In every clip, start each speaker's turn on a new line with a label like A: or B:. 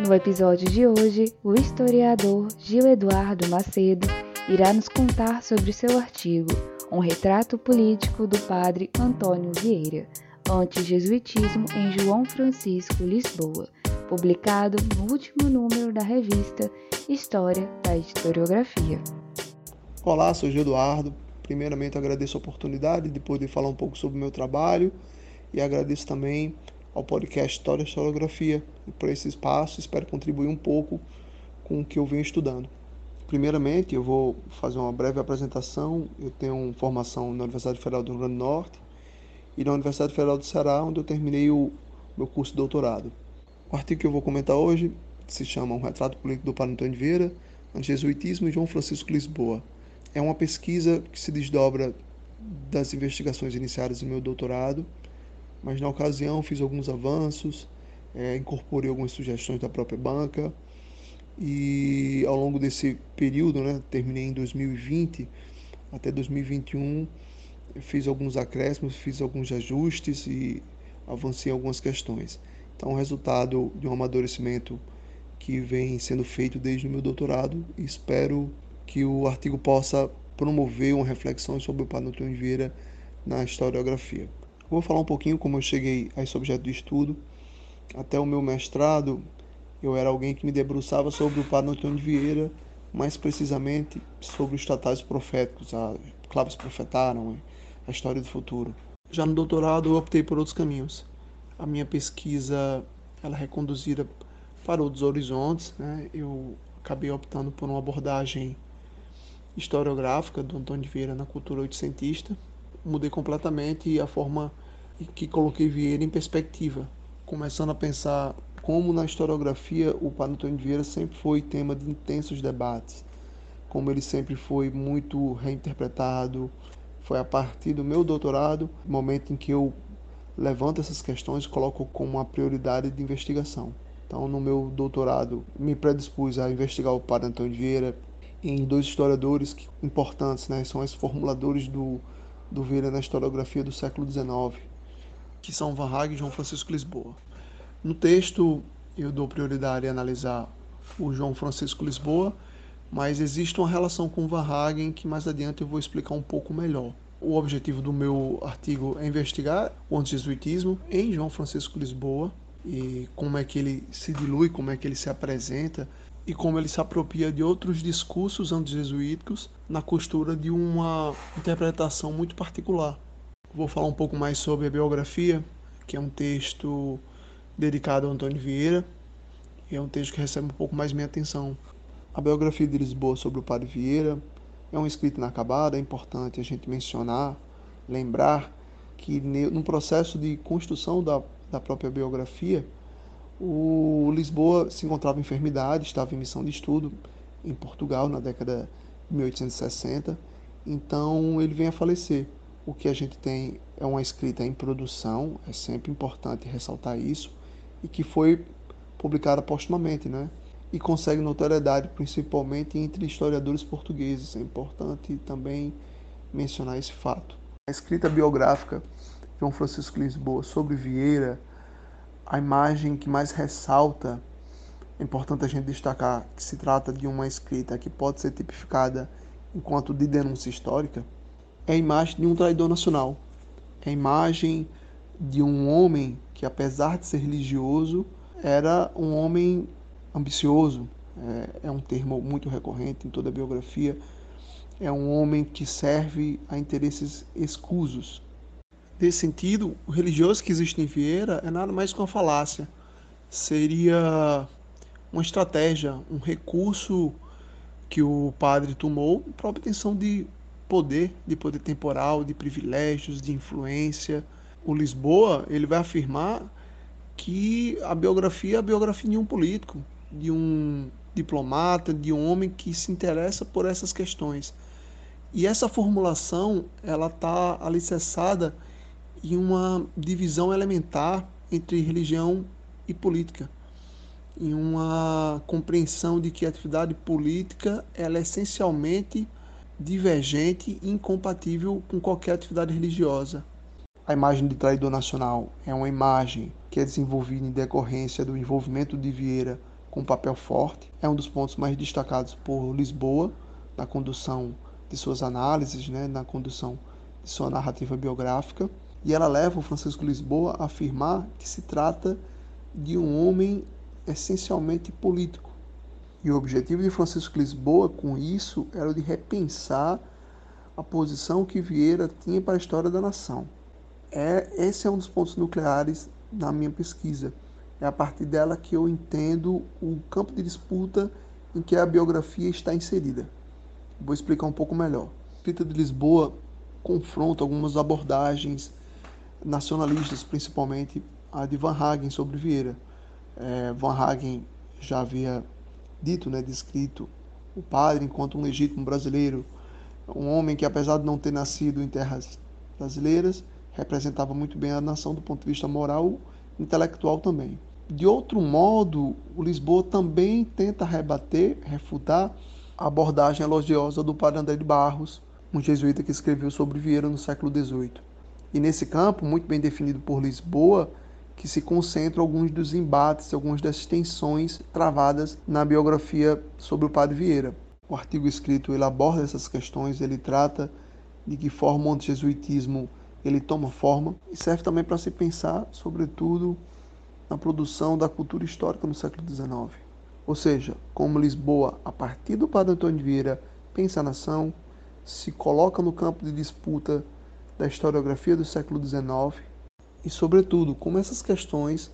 A: No episódio de hoje, o historiador Gil Eduardo Macedo irá nos contar sobre seu artigo Um retrato político do padre Antônio Vieira, Antijesuitismo em João Francisco, Lisboa, publicado no último número da revista História da Historiografia.
B: Olá, sou Gil Eduardo. Primeiramente agradeço a oportunidade de poder falar um pouco sobre o meu trabalho e agradeço também ao podcast História e Historiografia por esse espaço. Espero contribuir um pouco com o que eu venho estudando. Primeiramente, eu vou fazer uma breve apresentação. Eu tenho formação na Universidade Federal do Rio Grande do Norte e na Universidade Federal do Ceará, onde eu terminei o meu curso de doutorado. O artigo que eu vou comentar hoje se chama Um Retrato Político do Padre Antônio Vieira, Antijesuitismo e João Francisco Lisboa. É uma pesquisa que se desdobra das investigações iniciadas no meu doutorado, mas na ocasião fiz alguns avanços, é, incorporei algumas sugestões da própria banca e ao longo desse período, né, terminei em 2020 até 2021, fiz alguns acréscimos, fiz alguns ajustes e avancei algumas questões. Então, o resultado de um amadurecimento que vem sendo feito desde o meu doutorado espero que o artigo possa promover uma reflexão sobre o Padre Antônio Vieira na historiografia. Vou falar um pouquinho como eu cheguei a esse objeto de estudo. Até o meu mestrado, eu era alguém que me debruçava sobre o Padre Antônio Vieira, mais precisamente sobre os tratados proféticos, a Claves Profetaram, a história do futuro. Já no doutorado, eu optei por outros caminhos. A minha pesquisa ela é reconduzida para outros horizontes. Né? Eu acabei optando por uma abordagem historiográfica do Antônio Vieira na cultura oitocentista. Mudei completamente a forma que coloquei Vieira em perspectiva, começando a pensar como na historiografia o Padre Antônio Vieira sempre foi tema de intensos debates, como ele sempre foi muito reinterpretado. Foi a partir do meu doutorado, momento em que eu levanto essas questões coloco como uma prioridade de investigação. Então, no meu doutorado, me predispus a investigar o Padre Antônio Vieira em dois historiadores importantes, né? São os formuladores do, do Vieira na historiografia do século XIX, que são Van Hagen e João Francisco Lisboa. No texto, eu dou prioridade a analisar o João Francisco Lisboa, mas existe uma relação com Van Hagen que mais adiante eu vou explicar um pouco melhor. O objetivo do meu artigo é investigar o antijesuitismo em João Francisco Lisboa, e como é que ele se dilui, como é que ele se apresenta e como ele se apropria de outros discursos antijesuíticos na costura de uma interpretação muito particular. Vou falar um pouco mais sobre a biografia, que é um texto dedicado a Antônio Vieira, e é um texto que recebe um pouco mais minha atenção. A biografia de Lisboa sobre o Padre Vieira é um escrito inacabado, é importante a gente mencionar, lembrar que no processo de construção da da própria biografia, o Lisboa se encontrava em enfermidade, estava em missão de estudo em Portugal na década de 1860, então ele vem a falecer. O que a gente tem é uma escrita em produção, é sempre importante ressaltar isso, e que foi publicada postumamente, né? E consegue notoriedade principalmente entre historiadores portugueses. É importante também mencionar esse fato. A escrita biográfica João Francisco Lisboa sobre Vieira, a imagem que mais ressalta, é importante a gente destacar que se trata de uma escrita que pode ser tipificada enquanto de denúncia histórica, é a imagem de um traidor nacional. É a imagem de um homem que, apesar de ser religioso, era um homem ambicioso. É, é um termo muito recorrente em toda a biografia. É um homem que serve a interesses escusos, Nesse sentido, o religioso que existe em Vieira é nada mais que uma falácia. Seria uma estratégia, um recurso que o padre tomou para obtenção de poder, de poder temporal, de privilégios, de influência. O Lisboa, ele vai afirmar que a biografia é a biografia de um político, de um diplomata, de um homem que se interessa por essas questões. E essa formulação ela está alicerçada em uma divisão elementar entre religião e política, em uma compreensão de que a atividade política ela é essencialmente divergente e incompatível com qualquer atividade religiosa. A imagem de traidor nacional é uma imagem que é desenvolvida em decorrência do envolvimento de Vieira com um papel forte. É um dos pontos mais destacados por Lisboa na condução de suas análises, né, na condução de sua narrativa biográfica. E ela leva o Francisco Lisboa a afirmar que se trata de um homem essencialmente político. E o objetivo de Francisco Lisboa com isso era de repensar a posição que Vieira tinha para a história da nação. É, esse é um dos pontos nucleares na minha pesquisa. É a partir dela que eu entendo o campo de disputa em que a biografia está inserida. Vou explicar um pouco melhor. A escrita de Lisboa confronta algumas abordagens nacionalistas, principalmente a de Van Hagen sobre Vieira. É, Van Hagen já havia dito, né, descrito o padre enquanto um legítimo brasileiro, um homem que apesar de não ter nascido em terras brasileiras, representava muito bem a nação do ponto de vista moral e intelectual também. De outro modo, o Lisboa também tenta rebater, refutar a abordagem elogiosa do padre André de Barros, um jesuíta que escreveu sobre Vieira no século XVIII. E nesse campo, muito bem definido por Lisboa, que se concentram alguns dos embates, algumas das tensões travadas na biografia sobre o padre Vieira. O artigo escrito ele aborda essas questões, ele trata de que forma o antijesuitismo ele toma forma e serve também para se pensar, sobretudo, na produção da cultura histórica no século XIX. Ou seja, como Lisboa, a partir do Padre Antônio Vieira, pensa a nação, se coloca no campo de disputa da historiografia do século XIX e, sobretudo, como essas questões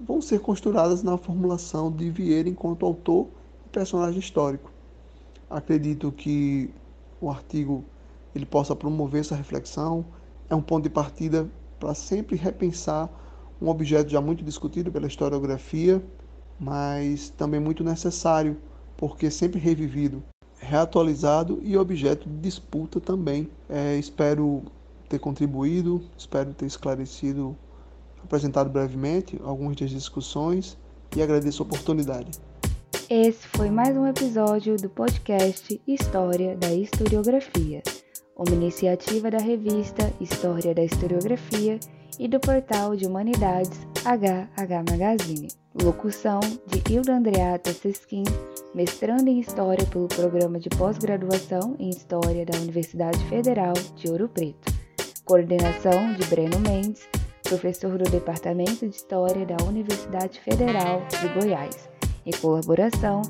B: vão ser costuradas na formulação de Vieira enquanto autor e personagem histórico. Acredito que o artigo ele possa promover essa reflexão, é um ponto de partida para sempre repensar um objeto já muito discutido pela historiografia, mas também muito necessário, porque sempre revivido, reatualizado e objeto de disputa também. É, espero ter contribuído, espero ter esclarecido, apresentado brevemente algumas das discussões e agradeço a oportunidade.
A: Esse foi mais um episódio do podcast História da Historiografia, uma iniciativa da revista História da Historiografia e do portal de Humanidades HH Magazine. Locução de Hilda Andreata Sesquim, mestrando em História pelo Programa de Pós-Graduação em História da Universidade Federal de Ouro Preto. Coordenação de Breno Mendes, professor do Departamento de História da Universidade Federal de Goiás. E colaboração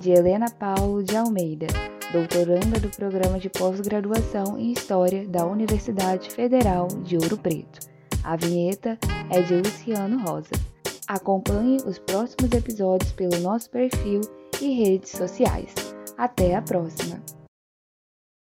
A: de Helena Paulo de Almeida, doutoranda do Programa de Pós-Graduação em História da Universidade Federal de Ouro Preto. A vinheta é de Luciano Rosa. Acompanhe os próximos episódios pelo nosso perfil e redes sociais. Até a próxima!